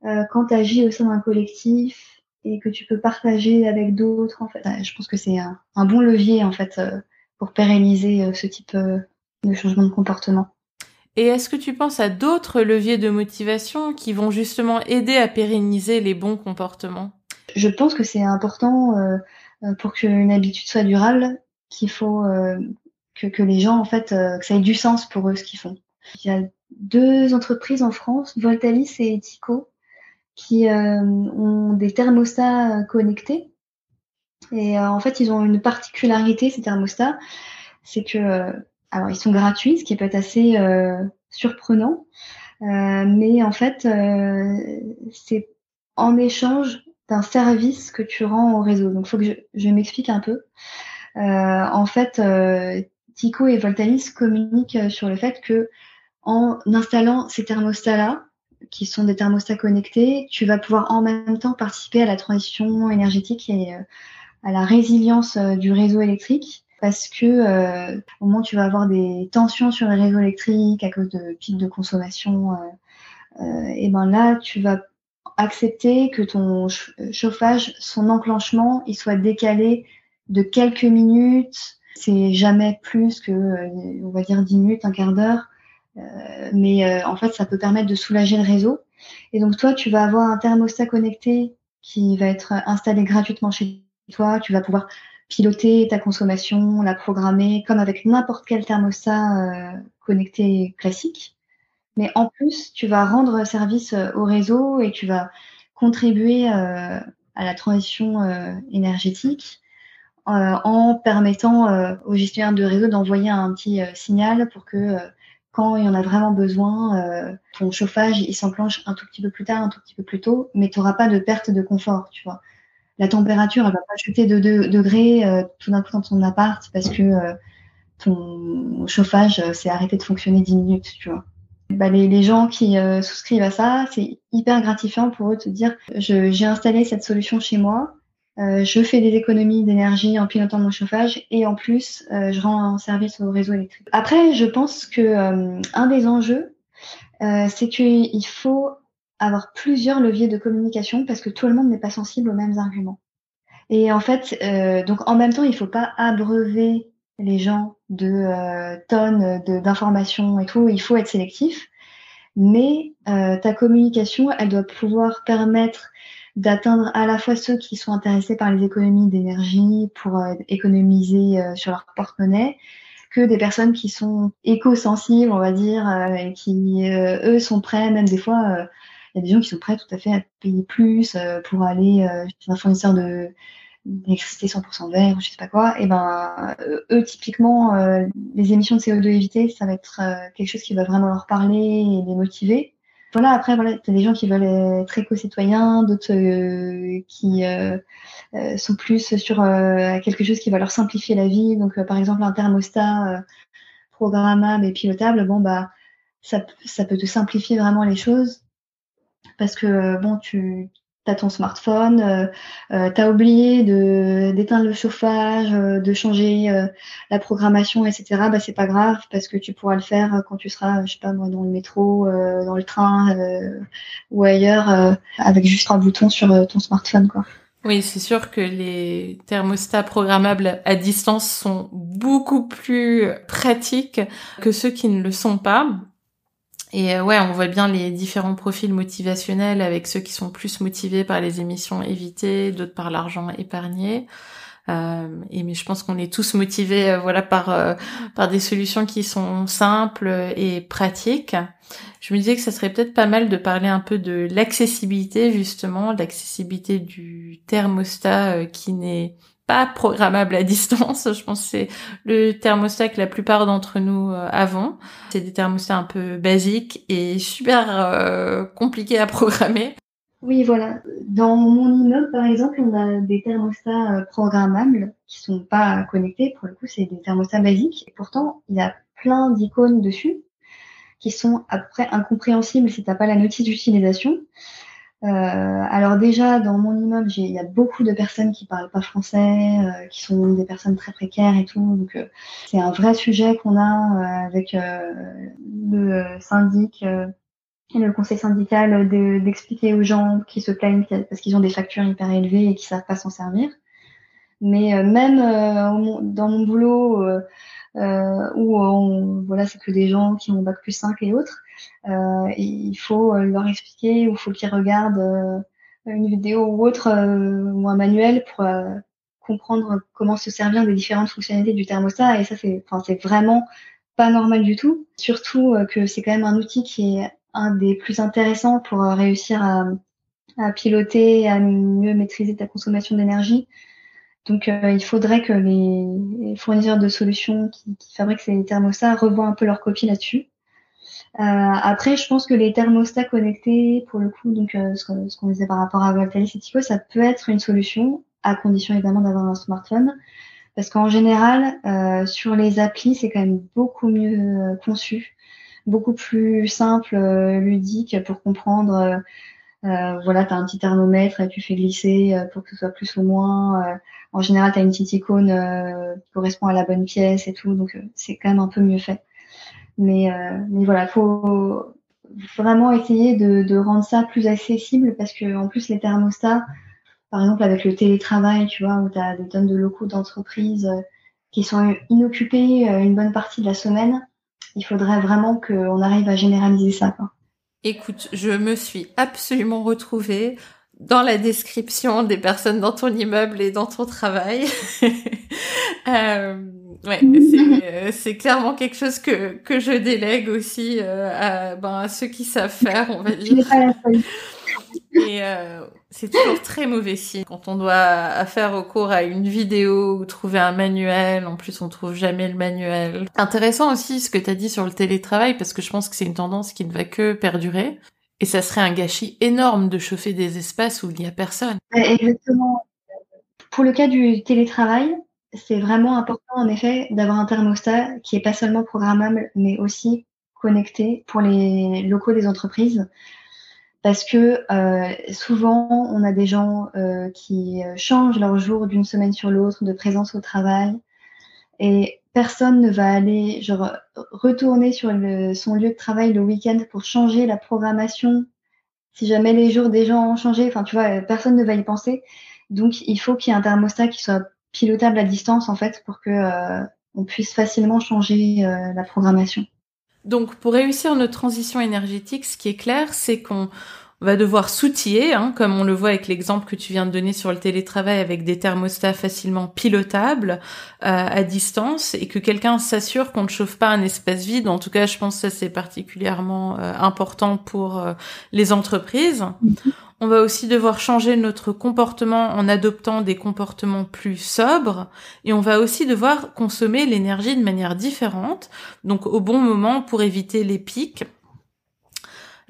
quand tu agis au sein d'un collectif, et que tu peux partager avec d'autres. En fait, je pense que c'est un, bon levier en fait euh, pour pérenniser euh, ce type euh, de changement de comportement. Et est-ce que tu penses à d'autres leviers de motivation qui vont justement aider à pérenniser les bons comportements? Je pense que c'est important pour qu'une habitude soit durable, qu'il faut que, que, les gens, en fait, que ça ait du sens pour eux ce qu'ils font. Il y a deux entreprises en France, Voltalis et Tico, qui euh, ont des thermostats euh, connectés. Et euh, en fait, ils ont une particularité, ces thermostats, c'est que, alors ils sont gratuits, ce qui peut être assez surprenant, mais en fait, c'est en échange d'un service que tu rends au réseau. Donc, il faut que je, je m'explique un peu. en fait, Tico et Voltalis communiquent sur le fait que en installant ces thermostats-là, qui sont des thermostats connectés, tu vas pouvoir en même temps participer à la transition énergétique et euh, à la résilience euh, du réseau électrique parce que euh, au moment où tu vas avoir des tensions sur les réseaux électriques à cause de pics de consommation, et ben là tu vas accepter que ton chauffage, son enclenchement, il soit décalé de quelques minutes. C'est jamais plus que, on va dire, 10 minutes, un quart d'heure. Euh, mais euh, en fait, ça peut permettre de soulager le réseau. Et donc, toi, tu vas avoir un thermostat connecté qui va être installé gratuitement chez toi. Tu vas pouvoir piloter ta consommation, la programmer comme avec n'importe quel thermostat connecté classique. Mais en plus, tu vas rendre service au réseau et tu vas contribuer à la transition énergétique en permettant aux gestionnaires de réseau d'envoyer un petit signal pour que quand il y en a vraiment besoin, euh, ton chauffage, il s'enclenche un tout petit peu plus tard, un tout petit peu plus tôt, mais tu n'auras pas de perte de confort, tu vois. La température, elle va pas chuter de 2 degrés euh, tout d'un coup dans ton appart parce que euh, ton chauffage s'est arrêté de fonctionner 10 minutes, tu vois. Bah, les, les, gens qui souscrivent à ça, c'est hyper gratifiant pour eux de dire j'ai installé cette solution chez moi, euh, je fais des économies d'énergie en pilotant mon chauffage et en plus, euh, je rends un service au réseau électrique. Après, je pense que euh, un des enjeux, c'est qu'il faut avoir plusieurs leviers de communication parce que tout le monde n'est pas sensible aux mêmes arguments. Et en fait, donc en même temps, il ne faut pas abreuver les gens de tonnes d'informations et tout. Il faut être sélectif, mais ta communication, elle doit pouvoir permettre d'atteindre à la fois ceux qui sont intéressés par les économies d'énergie pour euh, économiser euh, sur leur porte-monnaie, que des personnes qui sont éco-sensibles, on va dire, euh, et qui, eux, sont prêts, même des fois, il y a des gens qui sont prêts tout à fait à payer plus pour aller chez un fournisseur de d'électricité 100% vert ou je sais pas quoi, et ben eux typiquement les émissions de CO2 évitées, ça va être quelque chose qui va vraiment leur parler et les motiver. Voilà, après, voilà, tu as des gens qui veulent être éco-citoyens, d'autres euh, qui euh, euh, sont plus sur quelque chose qui va leur simplifier la vie. Donc, par exemple, un thermostat programmable et pilotable, bon, bah, ça, ça peut te simplifier vraiment les choses parce que, bon, tu as ton smartphone, euh, euh tu as oublié d'éteindre le chauffage, euh, de changer euh, la programmation, etc. Bah, c'est pas grave parce que tu pourras le faire quand tu seras, je sais pas moi, dans le métro, dans le train ou ailleurs avec juste un bouton sur ton smartphone. Quoi. Oui, c'est sûr que les thermostats programmables à distance sont beaucoup plus pratiques que ceux qui ne le sont pas. Et euh, ouais, on voit bien les différents profils motivationnels avec ceux qui sont plus motivés par les émissions évitées, d'autres par l'argent épargné. Euh, et mais je pense qu'on est tous motivés, euh, voilà, par par des solutions qui sont simples et pratiques. Je me disais que ça serait peut-être pas mal de parler un peu de l'accessibilité justement, l'accessibilité du thermostat qui n'est pas programmable à distance. Je pense que c'est le thermostat que la plupart d'entre nous euh, avons. C'est des thermostats un peu basiques et super euh, compliqués à programmer. Oui, voilà. Dans mon immeuble, par exemple, on a des thermostats euh, programmables qui sont pas connectés. Pour le coup, c'est des thermostats basiques. Et pourtant, il y a plein d'icônes dessus qui sont à peu près incompréhensibles si tu n'as pas la notice d'utilisation. Euh, alors déjà, dans mon immeuble, il y a beaucoup de personnes qui parlent pas français, euh, qui sont des personnes très précaires et tout. Donc euh, c'est un vrai sujet qu'on a avec le syndic et le conseil syndical d'expliquer aux gens qui se plaignent parce qu'ils ont des factures hyper élevées et qui savent pas s'en servir. Mais même dans mon boulot, où on, voilà, c'est que des gens qui ont bac plus 5 et autres, euh, il faut euh, leur expliquer ou il faut qu'ils regardent euh, une vidéo ou autre ou un manuel pour comprendre comment se servir des différentes fonctionnalités du thermostat. Et ça, c'est vraiment pas normal du tout. Surtout que c'est quand même un outil qui est un des plus intéressants pour réussir à, à piloter, à mieux maîtriser ta consommation d'énergie. Donc, il faudrait que les fournisseurs de solutions qui, fabriquent ces thermostats revoient un peu leur copie là-dessus. Euh, après, je pense que les thermostats connectés, pour le coup, donc euh, ce qu'on disait par rapport à Voltalis et Tico, ça peut être une solution, à condition évidemment d'avoir un smartphone. Parce qu'en général, euh, sur les applis, c'est quand même beaucoup mieux conçu, beaucoup plus simple, ludique pour comprendre. voilà, tu as un petit thermomètre et tu fais glisser pour que ce soit plus ou moins. En général, tu as une petite icône qui correspond à la bonne pièce et tout, donc c'est quand même un peu mieux fait. Mais, euh, mais voilà, faut vraiment essayer de, de, rendre ça plus accessible parce que en plus les thermostats, par exemple avec le télétravail, tu vois, où tu as des tonnes de locaux d'entreprises euh, qui sont inoccupés euh, une bonne partie de la semaine, il faudrait vraiment qu'on arrive à généraliser ça. Quoi. Écoute, je me suis absolument retrouvée dans la description des personnes dans ton immeuble et dans ton travail. euh, ouais, euh, c'est clairement quelque chose que, que je délègue aussi euh, à, ben, à ceux qui savent faire, on va dire. Et c'est toujours très mauvais signe quand on doit faire recours à une vidéo ou trouver un manuel. En plus, on trouve jamais le manuel. Intéressant aussi ce que tu as dit sur le télétravail parce que je pense que c'est une tendance qui ne va que perdurer. Et ça serait un gâchis énorme de chauffer des espaces où il n'y a personne. Exactement. Pour le cas du télétravail, c'est vraiment important en effet d'avoir un thermostat qui est pas seulement programmable, mais aussi connecté pour les locaux des entreprises. Parce que euh, souvent, on a des gens euh, qui euh, changent leur jour d'une semaine sur l'autre de présence au travail. Et personne ne va aller genre, retourner sur le, son lieu de travail le week-end pour changer la programmation. Si jamais les jours des gens ont changé, enfin tu vois, personne ne va y penser. Donc il faut qu'il y ait un thermostat qui soit pilotable à distance en fait pour que euh, on puisse facilement changer euh, la programmation. Donc pour réussir notre transition énergétique, ce qui est clair, c'est qu'on va devoir s'outiller, hein, comme on le voit avec l'exemple que tu viens de donner sur le télétravail avec des thermostats facilement pilotables euh, à distance et que quelqu'un s'assure qu'on ne chauffe pas un espace vide. En tout cas, je pense que ça c'est particulièrement euh, important pour euh, les entreprises. Mm-hmm. On va aussi devoir changer notre comportement en adoptant des comportements plus sobres et on va aussi devoir consommer l'énergie de manière différente, donc au bon moment pour éviter les pics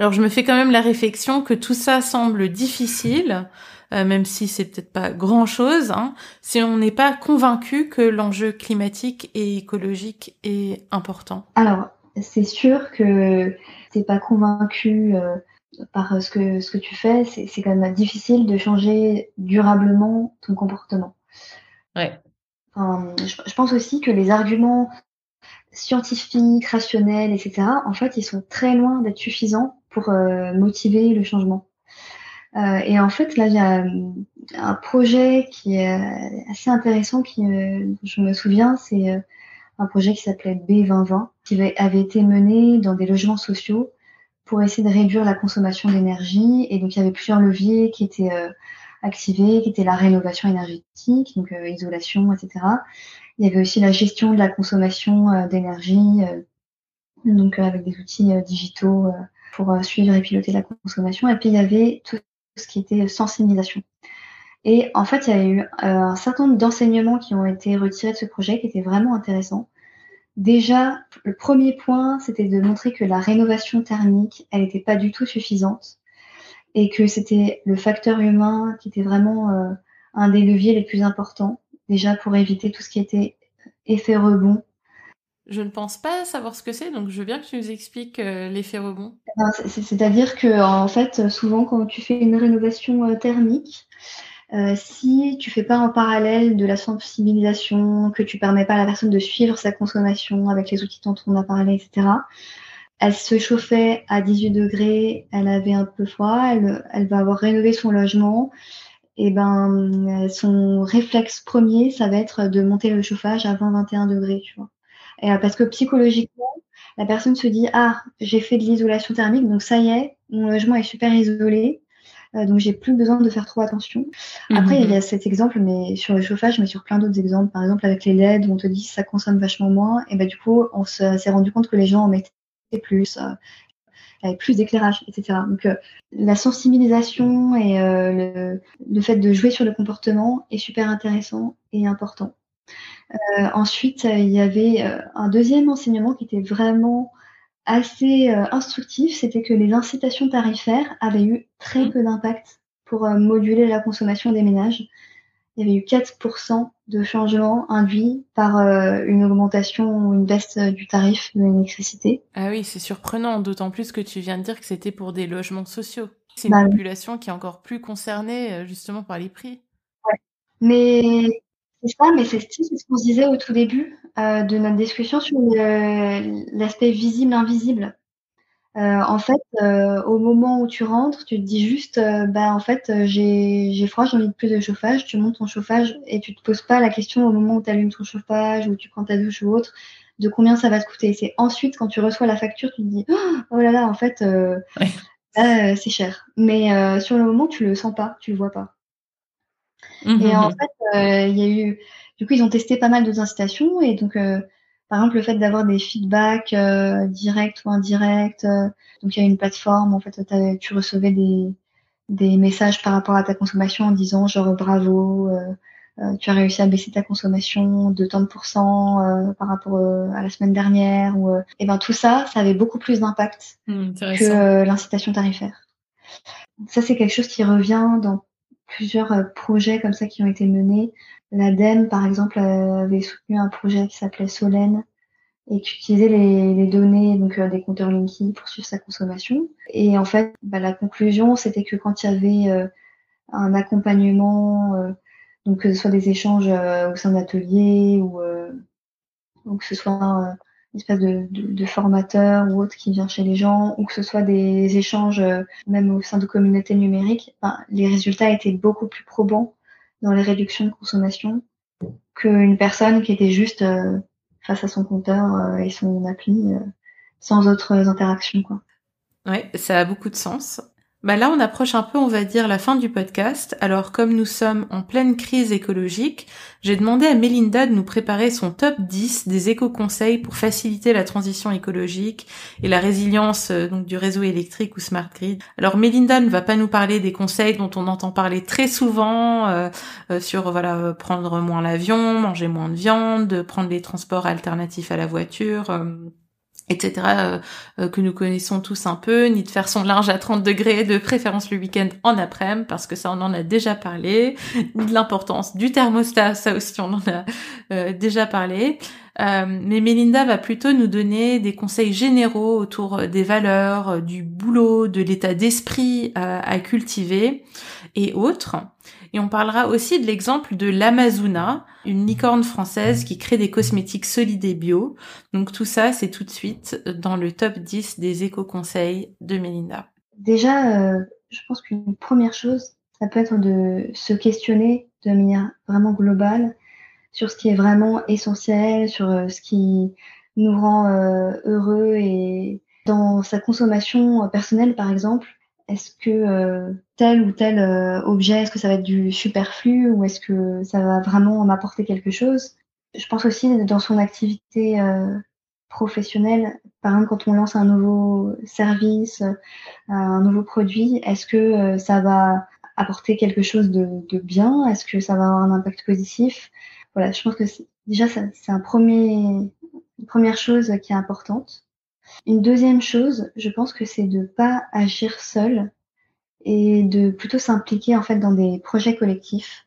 alors je me fais quand même la réflexion que tout ça semble difficile, euh, même si c'est peut-être pas grand-chose, hein, si on n'est pas convaincu que l'enjeu climatique et écologique est important. Alors c'est sûr que t'es pas convaincu euh, par ce que ce que tu fais, c'est quand même difficile de changer durablement ton comportement. Ouais. je, pense aussi que les arguments scientifiques, rationnels, etc., en fait, ils sont très loin d'être suffisants pour euh, motiver le changement. Euh, et en fait, là, il y a un projet qui est assez intéressant, qui, euh, je me souviens, c'est un projet qui s'appelait B2020, qui avait été mené dans des logements sociaux pour essayer de réduire la consommation d'énergie. Et donc, il y avait plusieurs leviers qui étaient activés, qui étaient la rénovation énergétique, donc isolation, etc. Il y avait aussi la gestion de la consommation d'énergie, donc avec des outils digitaux pour euh, suivre et piloter la consommation. Et puis il y avait tout ce qui était sensibilisation. Et en fait, il y a eu euh, un certain nombre d'enseignements qui ont été retirés de ce projet qui étaient vraiment intéressants. Déjà, le premier point, c'était de montrer que la rénovation thermique, elle n'était pas du tout suffisante et que c'était le facteur humain qui était vraiment euh, un des leviers les plus importants, déjà pour éviter tout ce qui était effet rebond je ne pense pas savoir ce que c'est, donc je veux bien que tu nous expliques euh, l'effet rebond. Eh ben, c'est-à-dire que en fait, souvent quand tu fais une rénovation euh, thermique, euh, si tu fais pas en parallèle de la sensibilisation, que tu permets pas à la personne de suivre sa consommation avec les outils dont on a parlé, etc. Elle se chauffait à 18 degrés, elle avait un peu froid, elle, va avoir rénové son logement. Et ben, son réflexe premier, ça va être de monter le chauffage à 20-21 degrés, tu vois. Et, euh, parce que psychologiquement, la personne se dit ah j'ai fait de l'isolation thermique donc ça y est mon logement est super isolé euh, donc j'ai plus besoin de faire trop attention. Après il y a mhm. cet exemple mais sur le chauffage mais sur plein d'autres exemples par exemple avec les LED où on te dit ça consomme vachement moins et ben du coup on s'est rendu compte que les gens en mettaient plus euh, avec plus d'éclairage etc. Donc la sensibilisation et le, le fait de jouer sur le comportement est super intéressant et important. Euh, ensuite, il y avait euh, un deuxième enseignement qui était vraiment assez euh, instructif, c'était que les incitations tarifaires avaient eu très mmh. peu d'impact pour moduler la consommation des ménages. Il y avait eu 4% de changements induits par une augmentation ou une baisse du tarif de l'électricité. Ah oui, c'est surprenant, d'autant plus que tu viens de dire que c'était pour des logements sociaux. C'est une bah population qui est encore plus concernée justement par les prix. Ouais. Mais c'est ça, mais c'est ce qu'on se disait au tout début euh, de notre discussion sur l'aspect visible-invisible. Euh, en fait, euh, au moment où tu rentres, tu te dis juste, bah en fait, j'ai froid, j'ai envie de plus de chauffage. Tu montes ton chauffage et tu te poses pas la question au moment où tu allumes ton chauffage ou tu prends ta douche ou autre de combien ça va te coûter. C'est ensuite quand tu reçois la facture, tu te dis, oh là là, en fait, c'est cher. Mais sur le moment, tu le sens pas, tu le vois pas. Mmh, et en mmh, mmh. fait, il y a eu, du coup, ils ont testé pas mal d'autres incitations et donc, par exemple, le fait d'avoir des feedbacks directs ou indirects. donc, il y a une plateforme, en fait, tu recevais des, des messages par rapport à ta consommation en disant genre bravo, euh, tu as réussi à baisser ta consommation de tant de pourcents euh, par rapport euh, à la semaine dernière ou et ben tout ça ça avait beaucoup plus d'impact mmh, que l'incitation tarifaire ça c'est quelque chose qui revient dans plusieurs projets comme ça qui ont été menés. l'ADEME par exemple avait soutenu un projet qui s'appelait Solène et qui utilisait les, les données donc des compteurs Linky pour suivre sa consommation. Et en fait bah, la conclusion c'était que quand il y avait un accompagnement donc que ce soit des échanges euh, au sein d'ateliers ou, euh, ou, que ce soit euh, espèce de, de, formateur ou autre qui vient chez les gens, ou que ce soit des échanges même au sein de communautés numériques, les résultats étaient beaucoup plus probants dans les réductions de consommation qu'une personne qui était juste face à son compteur et son appli sans autres interactions. Quoi. Ouais, ça a beaucoup de sens. Bah là, on approche un peu, on va dire, la fin du podcast. Alors, comme nous sommes en pleine crise écologique, j'ai demandé à Melinda de nous préparer son top 10 des éco-conseils pour faciliter la transition écologique et la résilience euh, du réseau électrique ou smart grid. Alors, Melinda ne va pas nous parler des conseils dont on entend parler très souvent euh, euh, sur voilà prendre moins l'avion, manger moins de viande, prendre les transports alternatifs à la voiture etc., euh, euh, que nous connaissons tous un peu, ni de faire son linge à 30 degrés, de préférence le week-end en après-midi, parce que ça on en a déjà parlé, ni de l'importance du thermostat, ça aussi on en a euh, déjà parlé. mais Melinda va plutôt nous donner des conseils généraux autour des valeurs, du boulot, de l'état d'esprit à cultiver et autres. Et on parlera aussi de l'exemple de l'Amazona, une licorne française qui crée des cosmétiques solides et bio. Donc tout ça, c'est tout de suite dans le top 10 des éco-conseils de Melinda. Déjà, euh, je pense qu'une première chose, ça peut être de se questionner de manière vraiment globale sur ce qui est vraiment essentiel, sur euh, ce qui nous rend euh, heureux et dans sa consommation personnelle, par exemple, est-ce que euh, tel ou tel euh, objet, est-ce que ça va être du superflu ou est-ce que ça va vraiment m'apporter quelque chose? Je pense aussi dans son activité euh, professionnelle, par exemple quand on lance un nouveau service, un nouveau produit, est-ce que ça va apporter quelque chose de, bien? Est-ce que ça va avoir un impact positif? Voilà, je pense que déjà c'est un premier, une première chose qui est importante. Une deuxième chose, je pense que c'est de pas agir seul et de plutôt s'impliquer en fait dans des projets collectifs.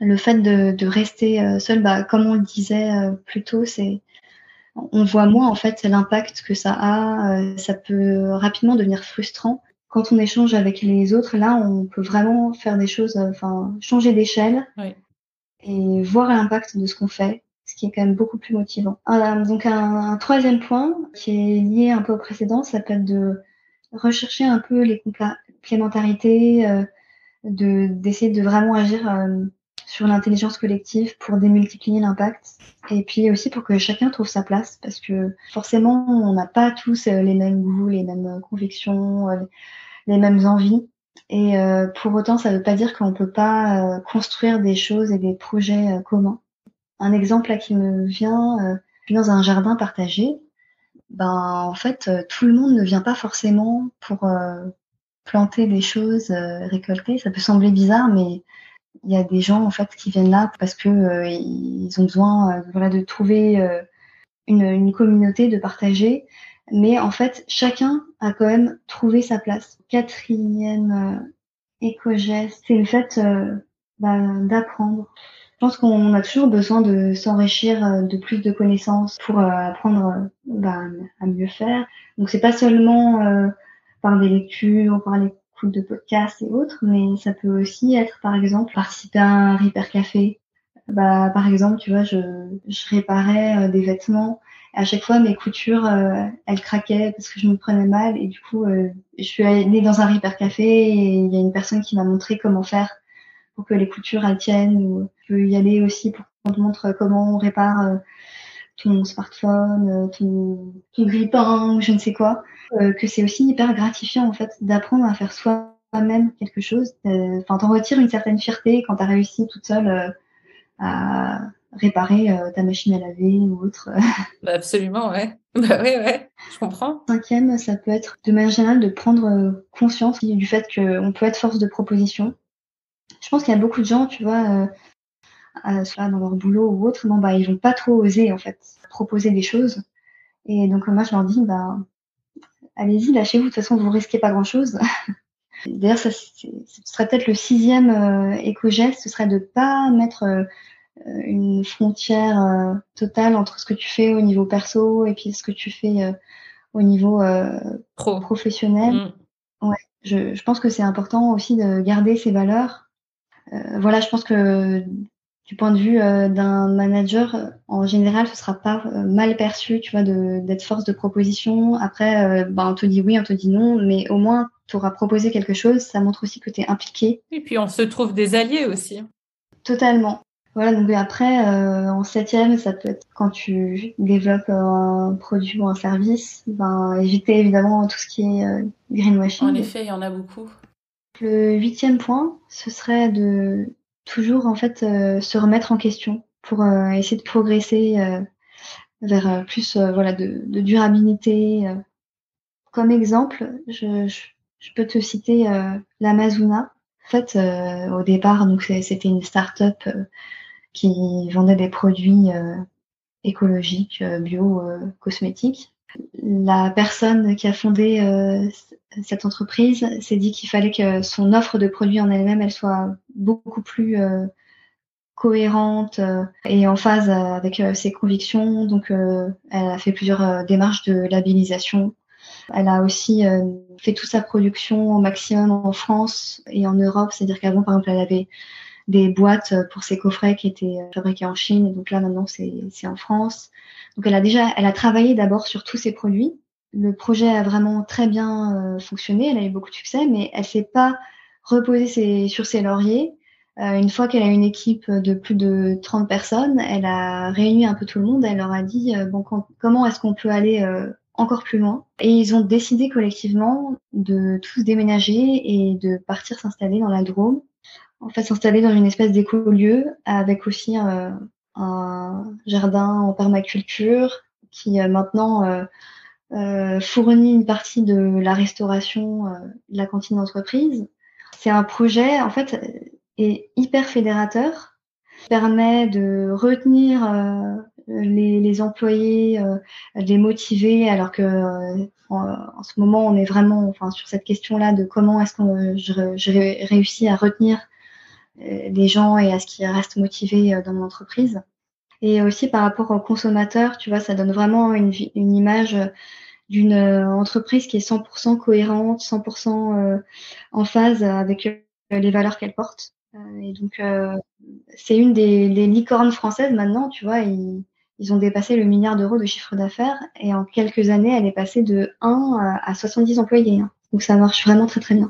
Le fait de, rester euh, seul, bah, comme on le disait euh, plus tôt, c'est on voit moins en fait l'impact que ça a. Euh, ça peut rapidement devenir frustrant. Quand on échange avec les autres, là, on peut vraiment faire des choses, enfin, changer d'échelle et voir l'impact de ce qu'on fait ce qui est quand même beaucoup plus motivant. Euh, donc un, troisième point qui est lié un peu au précédent, ça peut être de rechercher un peu les complémentarités, euh, de d'essayer de vraiment agir euh, sur l'intelligence collective pour démultiplier l'impact et puis aussi pour que chacun trouve sa place parce que forcément on n'a pas tous les mêmes goûts, les mêmes convictions, les mêmes envies. Et pour autant, ça ne veut pas dire qu'on ne peut pas construire des choses et des projets communs un exemple là qui me vient, euh, dans un jardin partagé, ben en fait euh, tout le monde ne vient pas forcément pour euh, planter des choses, récolter. Ça peut sembler bizarre, mais il y a des gens en fait qui viennent là parce que ils ont besoin voilà de trouver une, une, communauté, de partager. Mais en fait, chacun a quand même trouvé sa place. Quatrième éco-geste, c'est le fait ben, d'apprendre. Je pense qu'on a toujours besoin de s'enrichir euh, de plus de connaissances pour euh, apprendre euh, bah, à mieux faire. Donc c'est pas seulement par des lectures, par l'écoute de podcasts et autres, mais ça peut aussi être par exemple participer à un repair café. Bah, par exemple, tu vois, je, je réparais des vêtements. Et à chaque fois, mes coutures, elles craquaient parce que je me prenais mal. Et du coup, je suis allée dans un repair café et il y a une personne qui m'a montré comment faire pour que les coutures elles tiennent. Ou je peux y aller aussi pour qu'on te montre comment on répare euh, ton smartphone, ton, ton grippin, je ne sais quoi, que c'est aussi hyper gratifiant en fait d'apprendre à faire soi-même quelque chose. Enfin, t'en retires une certaine fierté quand t'as réussi toute seule à réparer ta machine à laver ou autre. Bah absolument, ouais. Bah ouais, ouais, je comprends. Cinquième, ça peut être de manière générale de prendre conscience du fait qu'on peut être force de proposition. Je pense qu'il y a beaucoup de gens, tu vois, euh, soit dans leur boulot ou autre, bon, bah, ils vont pas trop oser, en fait, proposer des choses. Et donc, moi, je leur dis, bah, allez-y, lâchez-vous, de toute façon, vous risquez pas grand-chose. D'ailleurs, ça, ce serait peut-être le sixième euh, éco-geste, ce serait de pas mettre euh, une frontière euh, totale entre ce que tu fais au niveau perso et puis ce que tu fais au niveau Pro. professionnel. Mm. Ouais, je, je, pense que c'est important aussi de garder ses valeurs. Voilà, je pense que du point de vue euh, d'un manager, euh, en général, ce sera pas euh, mal perçu, tu vois, d'être force de proposition. Après, ben, on te dit oui, on te dit non, mais au moins, tu auras proposé quelque chose. Ça montre aussi que tu es impliqué. Et puis, on se trouve des alliés aussi. Totalement. Voilà, donc après, en septième, ça peut être quand tu développes un produit ou un service, ben, éviter évidemment tout ce qui est greenwashing. En effet, il y en a beaucoup. Le huitième point, ce serait de toujours en fait euh, se remettre en question pour euh, essayer de progresser euh, vers plus voilà de, durabilité. Comme exemple, je, je, peux te citer l'Amazona. En fait, au départ, donc c'était une start-up qui vendait des produits écologiques, bio, cosmétiques. La personne qui a fondé cette entreprise s'est dit qu'il fallait que son offre de produits en elle-même, elle soit beaucoup plus euh, cohérente euh, et en phase avec euh, ses convictions. Donc, elle a fait plusieurs démarches de labellisation. Elle a aussi fait toute sa production au maximum en France et en Europe. C'est-à-dire qu'avant, par exemple, elle avait des boîtes pour ses coffrets qui étaient fabriqués en Chine. Et donc là, maintenant, c'est en France. Donc, elle a déjà, elle a travaillé d'abord sur tous ses produits le projet a vraiment très bien euh, fonctionné, elle a eu beaucoup de succès, mais elle s'est pas reposée sur ses lauriers. Euh, une fois qu'elle a une équipe de plus de 30 personnes, elle a réuni un peu tout le monde, elle leur a dit euh, bon, comment est-ce qu'on peut aller encore plus loin? Et ils ont décidé collectivement de tous déménager et de partir s'installer dans la Drôme. En fait, s'installer dans une espèce d'écolieu avec aussi un jardin en permaculture qui maintenant euh, fournit une partie de la restauration euh, de la cantine d'entreprise. C'est un projet, en fait, est hyper fédérateur, permet de retenir euh, les, employés, euh, les motiver, alors que en, ce moment, on est vraiment enfin, sur cette question-là de comment est-ce que je, je réussis à retenir les gens et à ce qu'ils restent motivés dans mon entreprise. Et aussi par rapport aux consommateurs, tu vois, ça donne vraiment une, une image d'une euh, entreprise qui est 100% cohérente, 100% euh, en phase avec euh, les valeurs qu'elle porte. et donc, c'est une des, licornes françaises maintenant, tu vois, ils, ils ont dépassé le milliard d'euros de chiffre d'affaires et en quelques années, elle est passée de 1 à 70 employés. Hein. Donc ça marche vraiment très très bien.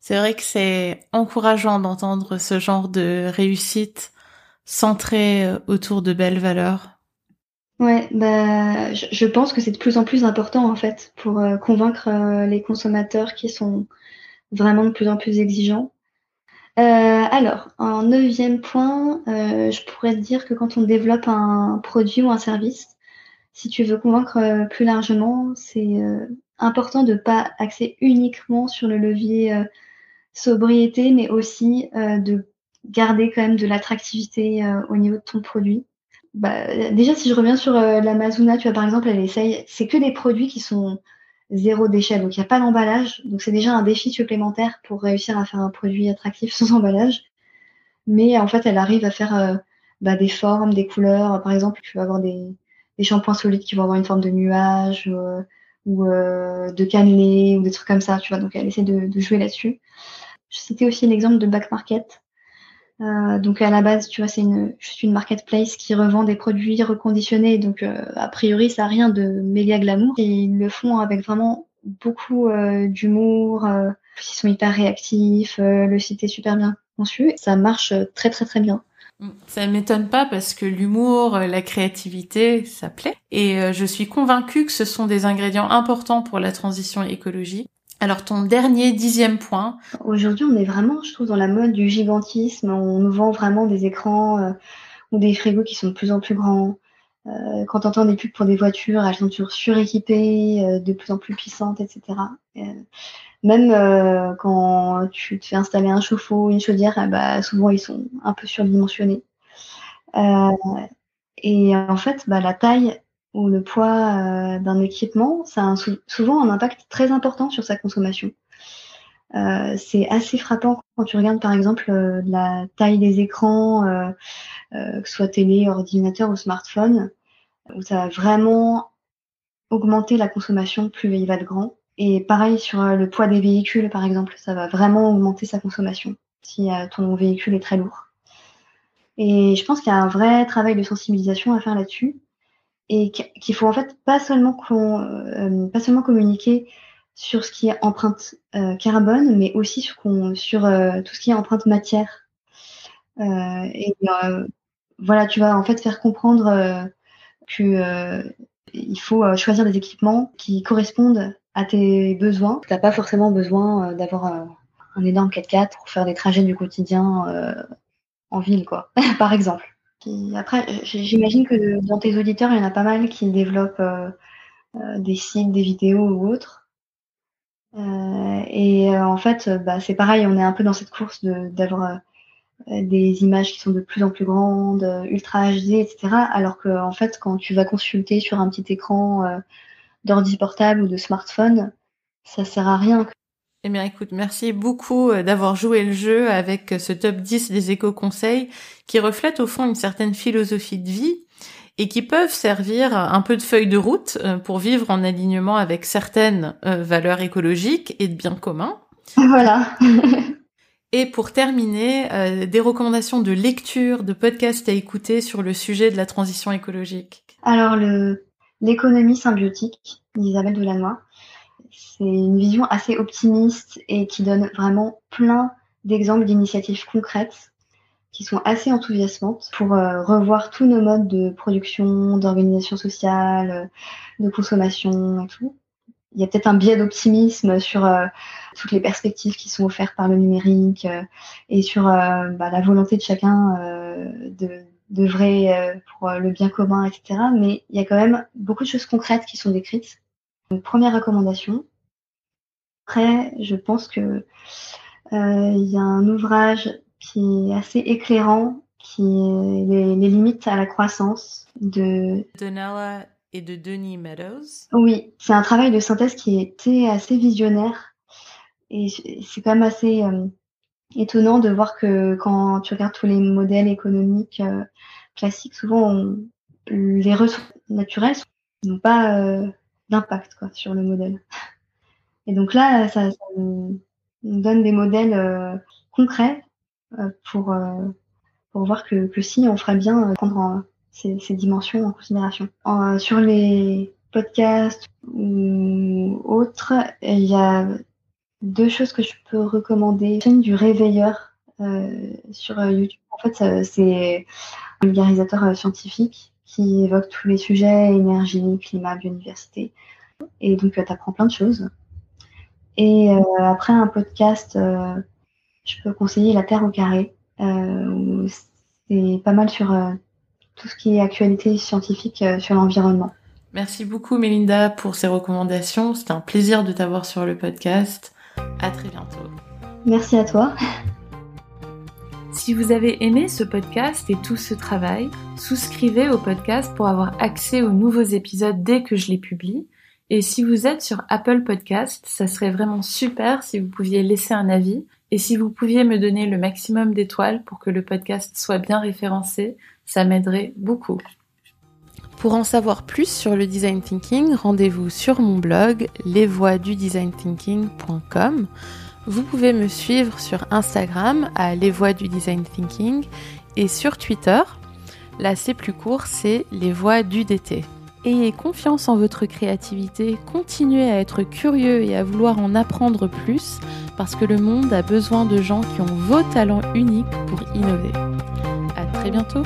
C'est vrai que c'est encourageant d'entendre ce genre de réussite centrée autour de belles valeurs. Ouais, bah, je, pense que c'est de plus en plus important en fait pour euh, convaincre euh, les consommateurs qui sont vraiment de plus en plus exigeants. Euh, alors, en neuvième point, je pourrais te dire que quand on développe un produit ou un service, si tu veux convaincre plus largement, c'est important de pas axer uniquement sur le levier sobriété, mais aussi de garder quand même de l'attractivité au niveau de ton produit bah, déjà, si je reviens sur euh, l'Amazona, tu vois, par exemple, elle essaye, c'est que des produits qui sont zéro déchet, donc il n'y a pas d'emballage. Donc c'est déjà un défi supplémentaire pour réussir à faire un produit attractif sans emballage. Mais en fait, elle arrive à faire euh, bah, des formes, des couleurs. Par exemple, tu vas avoir des, des shampoings solides qui vont avoir une forme de nuage euh, ou de cannelé ou des trucs comme ça, tu vois. Donc elle essaie de jouer là-dessus. C'était aussi l'exemple de Back Market euh, donc à la base, tu vois, c'est une, juste une marketplace qui revend des produits reconditionnés. Donc euh, a priori, ça n'a rien de méga glamour. Et ils le font avec vraiment beaucoup euh, d'humour. ils sont hyper réactifs. le site est super bien conçu. Ça marche très très très bien. Ça ne m'étonne pas parce que l'humour, la créativité, ça plaît. Et euh, je suis convaincue que ce sont des ingrédients importants pour la transition écologique. Alors ton dernier dixième point. Aujourd'hui, on est vraiment, je trouve, dans la mode du gigantisme. On nous vend vraiment des écrans euh, ou des frigos qui sont de plus en plus grands. Euh, quand on entend des pubs pour des voitures, elles sont toujours suréquipées, euh, de plus en plus puissantes, etc. même quand tu te fais installer un chauffe-eau, une chaudière, eh bah, souvent ils sont un peu surdimensionnés. et en fait, bah, la taille ou le poids euh, d'un équipement, ça a souvent un impact très important sur sa consommation. Euh, c'est assez frappant quand tu regardes par exemple euh, la taille des écrans, que ce soit télé, ordinateur ou smartphone, où ça va vraiment augmenter la consommation plus il va de grand. Et pareil sur le poids des véhicules par exemple, ça va vraiment augmenter sa consommation si ton véhicule est très lourd. Et je pense qu'il y a un vrai travail de sensibilisation à faire là-dessus et qu'il faut en fait pas seulement, euh, pas seulement communiquer sur ce qui est empreinte euh, carbone, mais aussi sur, euh, tout ce qui est empreinte matière. et voilà, tu vas en fait faire comprendre que il faut choisir des équipements qui correspondent à tes besoins. Tu n'as pas forcément besoin d'avoir un énorme 4x4 pour faire des trajets du quotidien en ville, quoi, par exemple après, j'imagine que dans tes auditeurs, il y en a pas mal qui développent euh, euh, des sites, des vidéos ou autres. Euh, et en fait, bah, c'est pareil, on est un peu dans cette course d'avoir des images qui sont de plus en plus grandes, ultra HD, etc. Alors que en fait, quand tu vas consulter sur un petit écran d'ordi portable ou de smartphone, ça sert à rien. Eh bien, écoute, merci beaucoup euh, d'avoir joué le jeu avec euh, ce top 10 des éco-conseils qui reflètent au fond une certaine philosophie de vie et qui peuvent servir un peu de feuille de route euh, pour vivre en alignement avec certaines valeurs écologiques et de bien commun. Voilà. et pour terminer, des recommandations de lecture, de podcasts à écouter sur le sujet de la transition écologique. Alors, le, l'économie symbiotique d'Isabelle Delannoy c'est une vision assez optimiste et qui donne vraiment plein d'exemples d'initiatives concrètes qui sont assez enthousiasmantes pour euh, revoir tous nos modes de production, d'organisation sociale, de consommation et tout. Il y a peut-être un biais d'optimisme sur euh, toutes les perspectives qui sont offertes par le numérique euh, et sur bah, la volonté de chacun de d'œuvrer pour le bien commun, etc. Mais il y a quand même beaucoup de choses concrètes qui sont décrites. Première recommandation, après, je pense que euh, il y a un ouvrage qui est assez éclairant, qui est les, limites à la croissance de Donella et de Denis Meadows. Oui, c'est un travail de synthèse qui était assez visionnaire et c'est quand même assez euh, étonnant de voir que quand tu regardes tous les modèles économiques euh, classiques, souvent les ressources naturelles n'ont pas d'impact sur le modèle. Et donc là, ça, donne des modèles euh, concrets euh, pour, euh, pour voir que, si on ferait bien prendre ces, ces, dimensions en considération. sur les podcasts ou autres, il y a deux choses que je peux recommander. La chaîne du réveilleur sur YouTube. En fait, c'est un vulgarisateur scientifique qui évoque tous les sujets énergie, climat, biodiversité. Et donc, tu apprends plein de choses. Et euh, après un podcast, euh, je peux conseiller La Terre au carré. Euh, c'est pas mal sur tout ce qui est actualité scientifique sur l'environnement. Merci beaucoup Mélinda pour ces recommandations. C'était un plaisir de t'avoir sur le podcast. À très bientôt. Merci à toi. Si vous avez aimé ce podcast et tout ce travail, souscrivez au podcast pour avoir accès aux nouveaux épisodes dès que je les publie. Et si vous êtes sur Apple Podcast, ça serait vraiment super si vous pouviez laisser un avis et si vous pouviez me donner le maximum d'étoiles pour que le podcast soit bien référencé, ça m'aiderait beaucoup. Pour en savoir plus sur le design thinking, rendez-vous sur mon blog lesvoixdudesignThinking.com. Vous pouvez me suivre sur Instagram à Les Voix du Design Thinking et sur Twitter. Là, c'est plus court, c'est Les Voix du DT. Ayez confiance en votre créativité, continuez à être curieux et à vouloir en apprendre plus parce que le monde a besoin de gens qui ont vos talents uniques pour innover. À très bientôt.